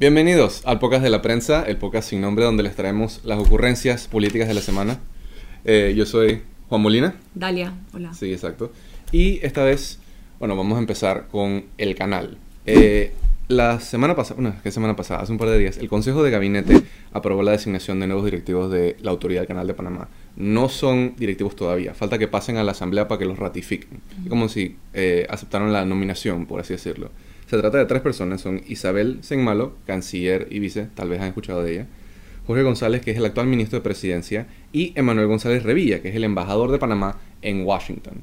Bienvenidos al Podcast de la Prensa, el podcast sin nombre donde les traemos las ocurrencias políticas de la semana. Eh, yo soy Juan Molina. Dalia, hola. Sí, exacto. Y esta vez, bueno, vamos a empezar con el canal. Eh, la semana pasada, bueno, ¿qué semana pasada? Hace un par de días, el Consejo de Gabinete aprobó la designación de nuevos directivos de la Autoridad del Canal de Panamá. No son directivos todavía, falta que pasen a la Asamblea para que los ratifiquen. Es como si eh, aceptaron la nominación, por así decirlo. Se trata de tres personas, son Isabel Senmalo, canciller y vice, tal vez han escuchado de ella, Jorge González, que es el actual ministro de Presidencia, y Emanuel González Revilla, que es el embajador de Panamá en Washington.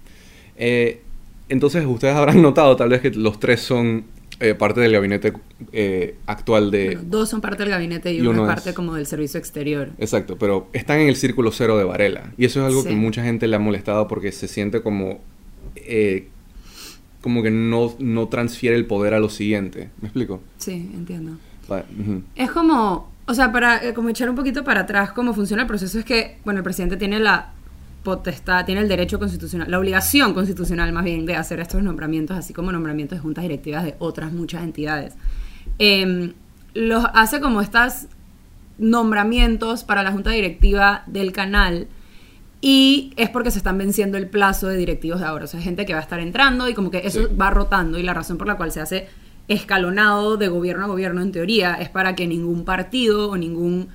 Eh, entonces, ustedes habrán notado tal vez que los tres son eh, parte del gabinete eh, actual de... Bueno, dos son parte del gabinete y, Y uno, uno es es- parte como del servicio exterior. Exacto, pero están en el círculo cero de Varela. Y eso es algo Sí. que mucha gente le ha molestado porque se siente como... eh, como que no, no transfiere el poder a lo siguiente. ¿Me explico? Sí, entiendo. Es como, o sea, para eh, como echar un poquito para atrás cómo funciona el proceso es que, bueno, el presidente tiene la potestad, tiene el derecho constitucional, la obligación constitucional más bien de hacer estos nombramientos, así como nombramientos de juntas directivas de otras muchas entidades. Em, los hace como estas nombramientos para la junta directiva del canal y es porque se están venciendo el plazo de directivos de ahora. O sea, gente que va a estar entrando y como que eso Sí. va rotando y la razón por la cual se hace escalonado de gobierno a gobierno en teoría es para que ningún partido o ningún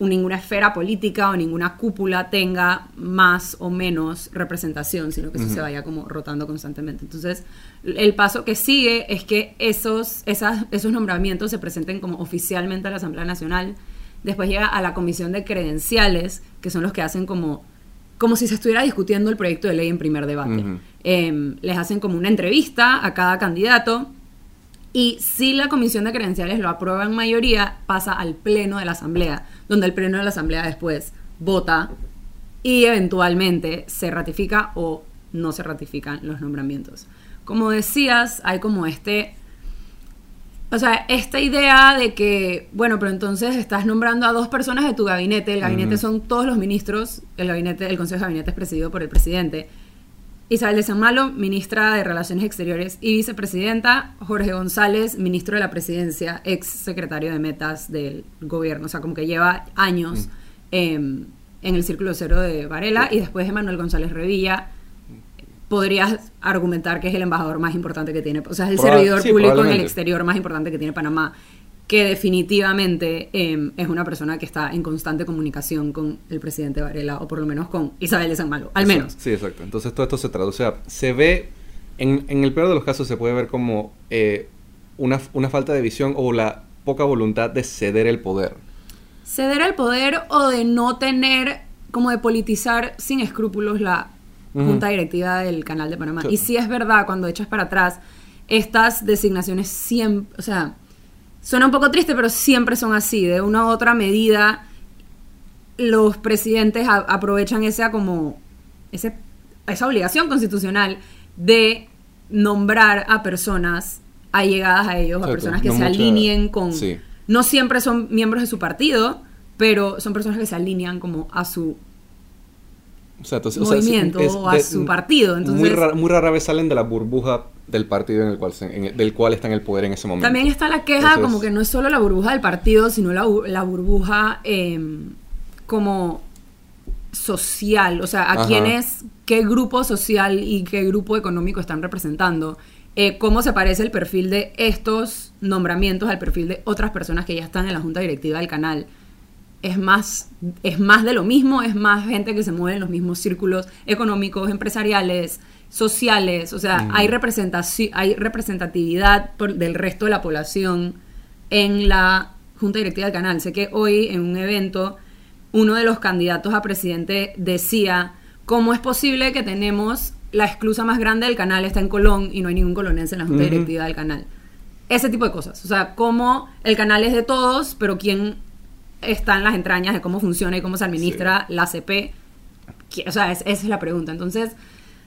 o ninguna esfera política o ninguna cúpula tenga más o menos representación, sino que eso se vaya como rotando constantemente. Entonces, el paso que sigue es que esos, esas, esos nombramientos se presenten como oficialmente a la Asamblea Nacional, después llega a la Comisión de Credenciales, que son los que hacen como, como si se estuviera discutiendo el proyecto de ley en primer debate. Em, les hacen como una entrevista a cada candidato y si la comisión de credenciales lo aprueba en mayoría, pasa al pleno de la asamblea, donde el pleno de la asamblea después vota y eventualmente se ratifica o no se ratifican los nombramientos. Como decías, hay como este, o sea, esta idea de que, bueno, pero entonces estás nombrando a dos personas de tu gabinete, el gabinete son todos los ministros, el gabinete, el consejo de gabinete es presidido por el presidente. Isabel de San Malo, ministra de Relaciones Exteriores y vicepresidenta. Jorge González, ministro de la Presidencia, ex secretario de Metas del gobierno. O sea, como que lleva años em, en el círculo cero de Varela. Y después Emanuel González Revilla. Podrías argumentar que es el embajador más importante que tiene, o sea, es el Proba- servidor sí, público en el exterior más importante que tiene Panamá, que definitivamente em, es una persona que está en constante comunicación con el presidente Varela, o por lo menos con Isabel de San Malo, al menos. Sí, exacto. Entonces todo esto se traduce a... Se ve, en, en el peor de los casos se puede ver como eh, una, una falta de visión o la poca voluntad de ceder el poder. ceder el poder o de no tener, como de politizar sin escrúpulos la Junta directiva del canal de Panamá. Sí. Y sí es verdad, cuando echas para atrás, estas designaciones siempre, o sea, suena un poco triste, pero siempre son así, de una u otra medida, los presidentes a- aprovechan esa como, ese, esa obligación constitucional de nombrar a personas allegadas a ellos, a personas que no se mucha- alineen con... Sí. No siempre son miembros de su partido, pero son personas que se alinean como a su O sea, entonces, o sea, movimiento es o a de- su partido. Entonces, muy, rara, muy rara vez salen de la burbuja del partido en el cual se- en el- del cual está en el poder en ese momento. también está la queja Entonces- como que no es solo la burbuja del partido, sino la, la burbuja eh, como social. O sea, a Ajá. quiénes, qué grupo social y qué grupo económico están representando. Eh, cómo se parece el perfil de estos nombramientos al perfil de otras personas que ya están en la junta directiva del canal. Es más, es más de lo mismo, es más gente que se mueve en los mismos círculos económicos, empresariales, sociales, o sea, hay, representaci- hay representatividad por- del resto de la población en la Junta Directiva del canal. Sé que hoy en un evento uno de los candidatos a presidente decía, ¿cómo es posible que tenemos la esclusa más grande del canal está en Colón y no hay ningún colonense en la Junta. Directiva del canal? Ese tipo de cosas. O sea, cómo el canal es de todos, pero quién está en las entrañas de cómo funciona y cómo se administra la CP. O sea, es- esa es la pregunta. Entonces,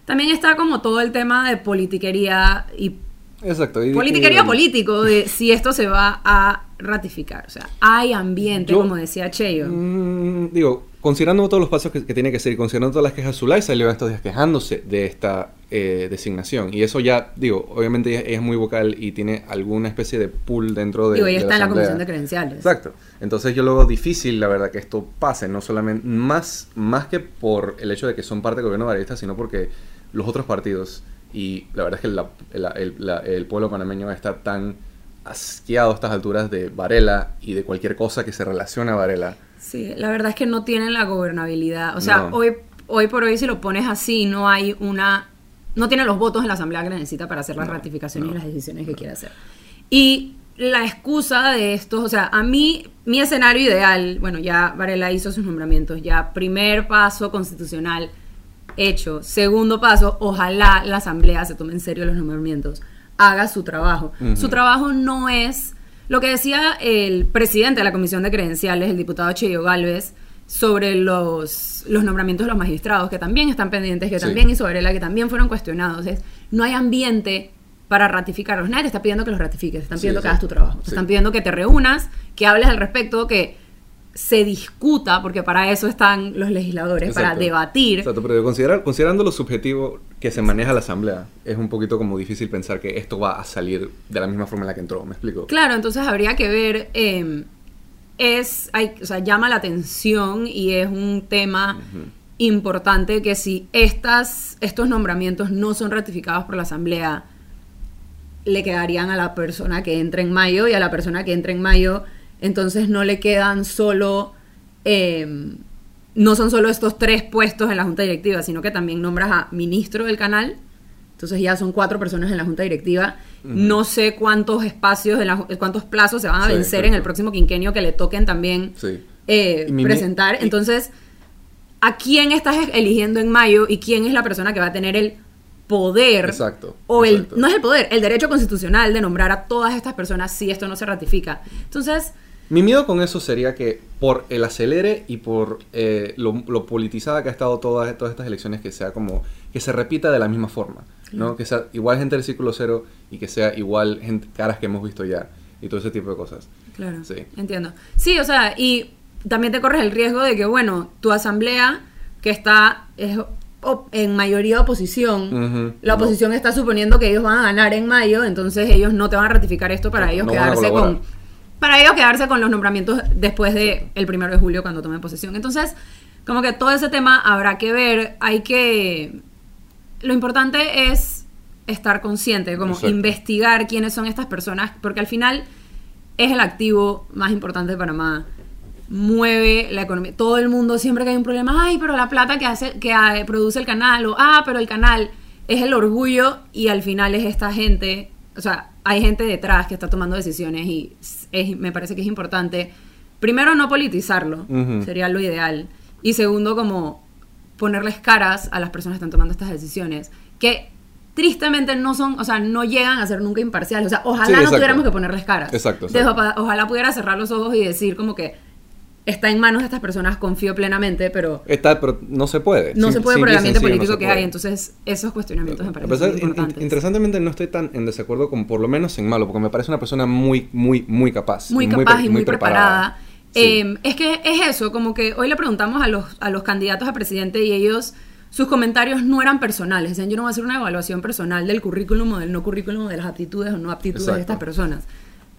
también está como todo el tema de politiquería y Exacto. y- politiquería y- político de si esto se va a ratificar. O sea, hay ambiente, Yo- como decía Cheyo. Mm, digo, considerando todos los pasos que, que tiene que seguir, considerando todas las quejas, Zulay salió estos días quejándose de esta eh, designación. Y eso ya, digo, obviamente ella, ella es muy vocal y tiene alguna especie de pool dentro de. Ella de está en la comisión de credenciales. Exacto. Entonces yo lo veo difícil, la verdad, que esto pase, no solamente, más, más que por el hecho de que son parte del gobierno barista, sino porque los otros partidos, y la verdad es que la- la- el, la- el pueblo panameño está tan asqueado a estas alturas de Varela y de cualquier cosa que se relacione a Varela. Sí, la verdad es que no tienen la gobernabilidad. O sea, No. hoy, hoy por hoy, si lo pones así, no hay una. No tiene los votos en la asamblea que necesita para hacer las No, ratificaciones no. y las decisiones que quiere hacer. Y la excusa de estos, o sea, a mí, mi escenario ideal, bueno, ya Varela hizo sus nombramientos, ya primer paso constitucional hecho, segundo paso, ojalá la asamblea se tome en serio los nombramientos, haga su trabajo. Su trabajo no es lo que decía el presidente de la Comisión de Credenciales, el diputado Cheyo Galvez, sobre los, los nombramientos de los magistrados, que también están pendientes, que Sí. también hizo Varela, que también fueron cuestionados. Es, no hay ambiente para ratificarlos. Nadie te está pidiendo que los ratifiques, te están Sí, pidiendo que hagas tu trabajo. Te están pidiendo que te reúnas, que hables al respecto, que se discuta, porque para eso están los legisladores, para debatir. Exacto, pero considerar, considerando lo subjetivo que se maneja la asamblea, es un poquito como difícil pensar que esto va a salir de la misma forma en la que entró, ¿me explico? Claro, entonces habría que ver, eh, es, hay, o sea, llama la atención y es un tema importante que si estas, estos nombramientos no son ratificados por la Asamblea, le quedarían a la persona que entra en mayo y a la persona que entra en mayo, entonces no le quedan solo, eh, no son solo estos tres puestos en la Junta Directiva, sino que también nombras a ministro del canal, entonces ya son cuatro personas en la junta directiva. No sé cuántos espacios, de la cuántos plazos se van a Sí, vencer en el próximo quinquenio que le toquen también Sí. eh, presentar. Entonces, ¿a quién estás eligiendo en mayo y quién es la persona que va a tener el poder? Exacto, O el, no es el poder, el derecho constitucional de nombrar a todas estas personas si esto no se ratifica. Entonces, Mi miedo con eso sería que por el acelere y por eh, lo, lo politizada que ha estado todas, todas estas elecciones, que sea como que se repita de la misma forma, ¿no? Que sea igual gente del círculo cero y que sea igual gente, caras que hemos visto ya y todo ese tipo de cosas. Claro, Sí. entiendo. Sí, o sea, y también te corres el riesgo de que, bueno, tu asamblea, que está es en mayoría oposición, la no. oposición está suponiendo que ellos van a ganar en mayo, entonces ellos no te van a ratificar esto para No, ellos no quedarse con... Para ellos quedarse con los nombramientos después de el primero de julio cuando tomen posesión. Entonces, como que todo ese tema habrá que ver, hay que... Lo importante es estar consciente, como Exacto. investigar quiénes son estas personas, porque al final es el activo más importante de Panamá. Mueve la economía. Todo el mundo, siempre que hay un problema, ay, pero la plata que hace, que ah, produce el canal, o ah, pero el canal es el orgullo, y al final es esta gente. O sea, hay gente detrás que está tomando decisiones y es- me parece que es importante. Primero, no politizarlo, sería lo ideal. Y segundo, como ponerles caras a las personas que están tomando estas decisiones. Que tristemente no son, o sea, no llegan a ser nunca imparciales. O sea, ojalá Sí, no tuviéramos que ponerles caras. Exacto, exacto. opa- ojalá pudiera cerrar los ojos y decir como que está en manos de estas personas, confío plenamente, pero Está, pero no se puede. no Sim- se puede por el ambiente no político se que hay. Entonces, esos cuestionamientos me parecen muy in- importantes. interesantemente no estoy tan en desacuerdo con por lo menos en malo, porque me parece una persona muy, muy, muy capaz. muy capaz y muy preparada. Sí. Eh, es que es eso, como que hoy le preguntamos a los, a los candidatos a presidente y ellos, sus comentarios no eran personales. Decían, yo no voy a hacer una evaluación personal del currículum o del no currículum, de las aptitudes o no aptitudes de Exacto. estas personas.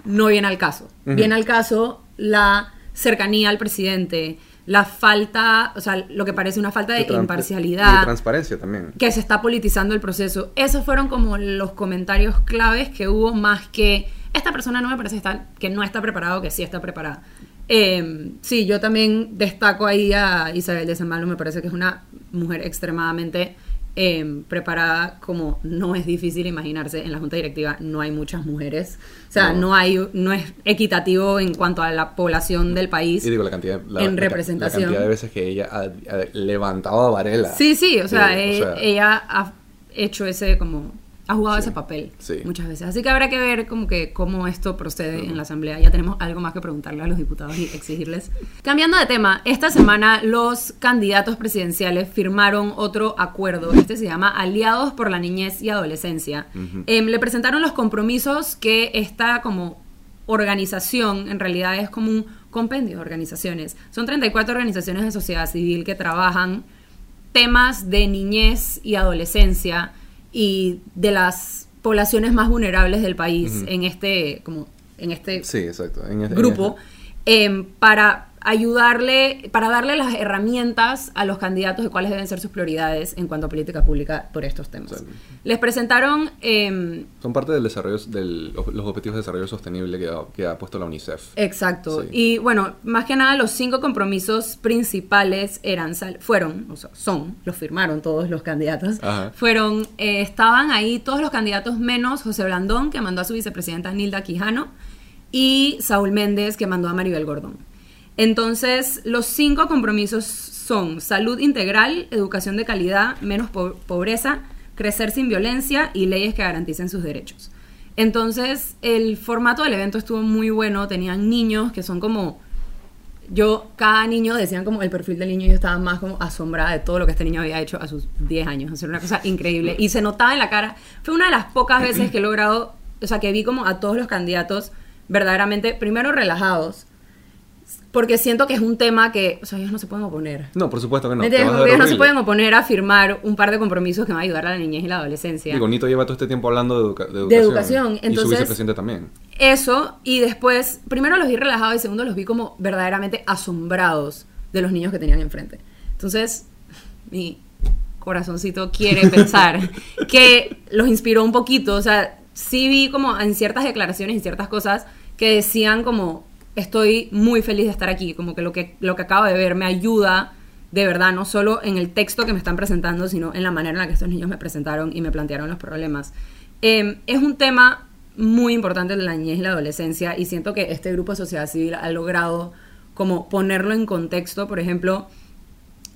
No viene al caso. Viene al caso la cercanía al presidente, la falta, o sea, lo que parece una falta de imparcialidad Y de transparencia también. que se está politizando el proceso. Esos fueron como los comentarios claves que hubo más que esta persona no me parece estar, que no está preparado, que sí está preparada. Eh, sí, yo también destaco ahí a Isabel de San Malo, me parece que es una mujer extremadamente eh, preparada, como no es difícil imaginarse, en la junta directiva no hay muchas mujeres, o sea, No. no, hay, no es equitativo en cuanto a la población del país. Y digo, la cantidad, la, en la representación. La cantidad de veces que ella ha, ha levantado a Varela. Sí, sí, o sea, Sí, o e- sea, ella ha hecho ese como ha jugado Sí, ese papel sí. muchas veces. Así que habrá que ver como que cómo esto procede en la asamblea. Ya tenemos algo más que preguntarle a los diputados y exigirles. Cambiando de tema, esta semana los candidatos presidenciales firmaron otro acuerdo. Este se llama Aliados por la Niñez y Adolescencia. Em, le presentaron los compromisos que esta como organización en realidad es como un compendios de organizaciones. Son 34 organizaciones de sociedad civil que trabajan temas de niñez y adolescencia y de las poblaciones más vulnerables del país en este como en este Sí, exacto. En este- grupo em, para ayudarle, para darle las herramientas a los candidatos de cuáles deben ser sus prioridades en cuanto a política pública por estos temas. Exacto. Les presentaron em, Son parte del desarrollo, del, los objetivos de desarrollo sostenible que ha, que ha puesto la UNICEF. Exacto. Sí. Y bueno, más que nada los cinco compromisos principales eran, fueron, o sea, son, los firmaron todos los candidatos, Ajá. fueron, eh, estaban ahí todos los candidatos menos José Blandón, que mandó a su vicepresidenta Nilda Quijano, y Saúl Méndez, que mandó a Maribel Gordón. Entonces, los cinco compromisos son salud integral, educación de calidad, menos po- pobreza, crecer sin violencia y leyes que garanticen sus derechos. Entonces, el formato del evento estuvo muy bueno. Tenían niños que son como. Yo, cada niño decían como el perfil del niño. y Yo estaba más como asombrada de todo lo que este niño había hecho a sus 10 años. O una cosa increíble. Y se notaba en la cara. Fue una de las pocas veces que he logrado. O sea, que vi como a todos los candidatos verdaderamente, primero relajados. Porque siento que es un tema que. O sea, ellos no se pueden oponer. No, por supuesto que no. Ellos no se pueden oponer a firmar un par de compromisos que van a ayudar a la niñez y la adolescencia. Digo, Nito lleva todo este tiempo hablando de, educa- de educación. De educación, Y su entonces- vicepresidente también. Eso, y después, primero los vi relajados y segundo los vi como verdaderamente asombrados de los niños que tenían enfrente. Entonces, mi corazoncito quiere pensar que los inspiró un poquito. O sea, sí vi como en ciertas declaraciones y ciertas cosas que decían como, estoy muy feliz de estar aquí, como que lo que, lo que acabo de ver me ayuda de verdad, no solo en el texto que me están presentando, sino en la manera en la que estos niños me presentaron y me plantearon los problemas. Eh, es un tema muy importante de la niñez y la adolescencia y siento que este grupo de sociedad civil ha logrado como ponerlo en contexto, por ejemplo,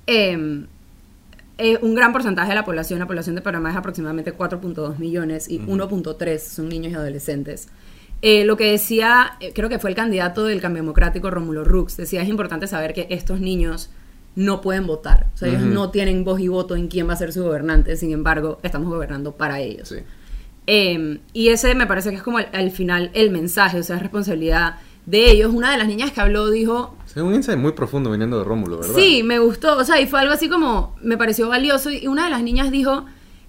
eh, eh, un gran porcentaje de la población, la población de Panamá es aproximadamente 4.2 millones y 1.3 son niños y adolescentes. Eh, lo que decía, eh, creo que fue el candidato del cambio democrático, Rómulo Rux, decía, es importante saber que estos niños no pueden votar. O sea, ellos no tienen voz y voto en quién va a ser su gobernante, sin embargo, estamos gobernando para ellos. Sí. Eh, y ese me parece que es como al, al final el mensaje, o sea, es responsabilidad de ellos. Una de las niñas que habló dijo, Es un insight muy profundo viniendo de Rómulo, ¿verdad? Sí, me gustó. O sea, y fue algo así como, me pareció valioso. Y una de las niñas dijo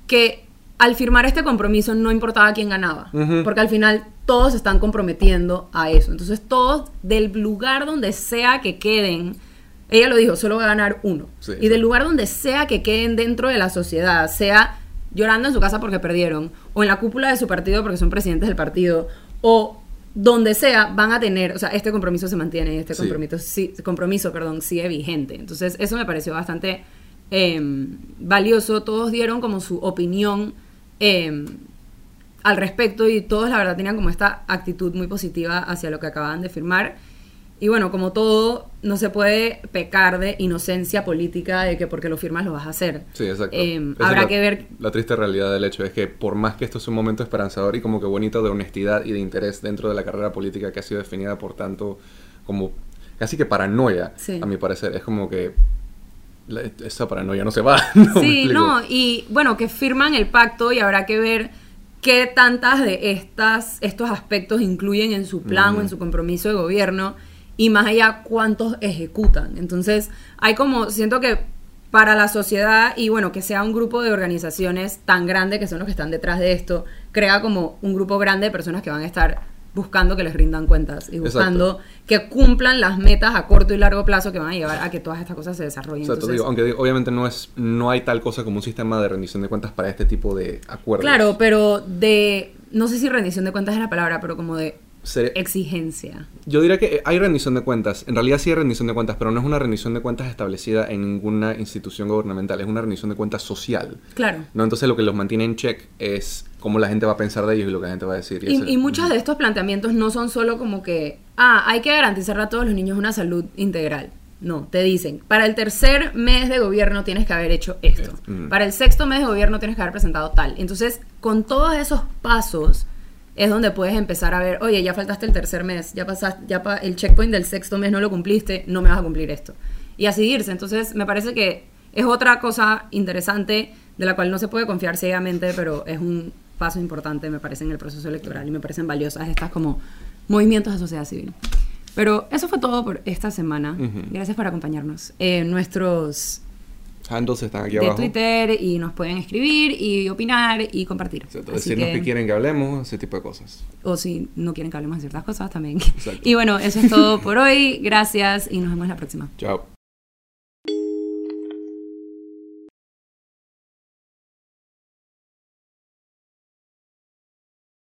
que al firmar este compromiso no importaba quién ganaba. Porque al final todos se están comprometiendo a eso. Entonces todos, del lugar donde sea que queden, ella lo dijo, solo va a ganar uno. Sí, y del lugar donde sea que queden dentro de la sociedad, sea llorando en su casa porque perdieron, o en la cúpula de su partido porque son presidentes del partido, o donde sea, van a tener, o sea, este compromiso se mantiene, este Sí. compromiso, sí, compromiso, perdón, sigue vigente. Entonces, eso me pareció bastante eh, valioso. Todos dieron como su opinión eh, al respecto y todos, la verdad, tenían como esta actitud muy positiva hacia lo que acababan de firmar. Y bueno, como todo, no se puede pecar de inocencia política de que porque lo firmas lo vas a hacer. Sí, exacto. Eh, es habrá la- que ver La triste realidad del hecho es que por más que esto sea un momento esperanzador y como que bonito de honestidad y de interés dentro de la carrera política que ha sido definida por tanto como casi que paranoia, Sí. a mi parecer, es como que la- esa paranoia no se va. ¿no? ¿Me Sí, no, y bueno, que firman el pacto y habrá que ver qué tantas de estas, estos aspectos incluyen en su plan o en su compromiso de gobierno y más allá cuántos ejecutan. Entonces, hay como, siento que para la sociedad y bueno, que sea un grupo de organizaciones tan grande que son los que están detrás de esto, crea como un grupo grande de personas que van a estar buscando que les rindan cuentas y Exacto. buscando que cumplan las metas a corto y largo plazo que van a llevar a que todas estas cosas se desarrollen. Exacto, Entonces, digo, aunque digo, obviamente no es no hay tal cosa como un sistema de rendición de cuentas para este tipo de acuerdos. Claro, pero de, no sé si rendición de cuentas es la palabra, pero como de Sería- exigencia. Yo diría que hay rendición de cuentas. En realidad sí hay rendición de cuentas, pero no es una rendición de cuentas establecida en ninguna institución gubernamental. Es una rendición de cuentas social. Claro. ¿no? Entonces lo que los mantiene en check es cómo la gente va a pensar de ellos y lo que la gente va a decir. Y, ese- y muchos de estos planteamientos no son solo como que, ah, hay que garantizarle a todos los niños una salud integral. No, te dicen, para el tercer mes de gobierno tienes que haber hecho esto. Mm. Para el sexto mes de gobierno tienes que haber presentado tal. Entonces, con todos esos pasos es donde puedes empezar a ver, oye, ya faltaste el tercer mes, ya pasaste, ya pa- el checkpoint del sexto mes no lo cumpliste, no me vas a cumplir esto. Y así irse. Entonces, me parece que es otra cosa interesante de la cual no se puede confiar ciegamente, pero es un paso importante, me parece, en el proceso electoral y me parecen valiosas estas como movimientos de sociedad civil. Pero eso fue todo por esta semana. Gracias por acompañarnos. Eh, nuestros Handles están aquí de abajo. Twitter y nos pueden escribir y opinar y compartir. Exacto, Así decirnos que- que quieren que hablemos, ese tipo de cosas. O si no quieren que hablemos de ciertas cosas también. Exacto. Y bueno, eso es todo por hoy. Gracias y nos vemos la próxima. Chao.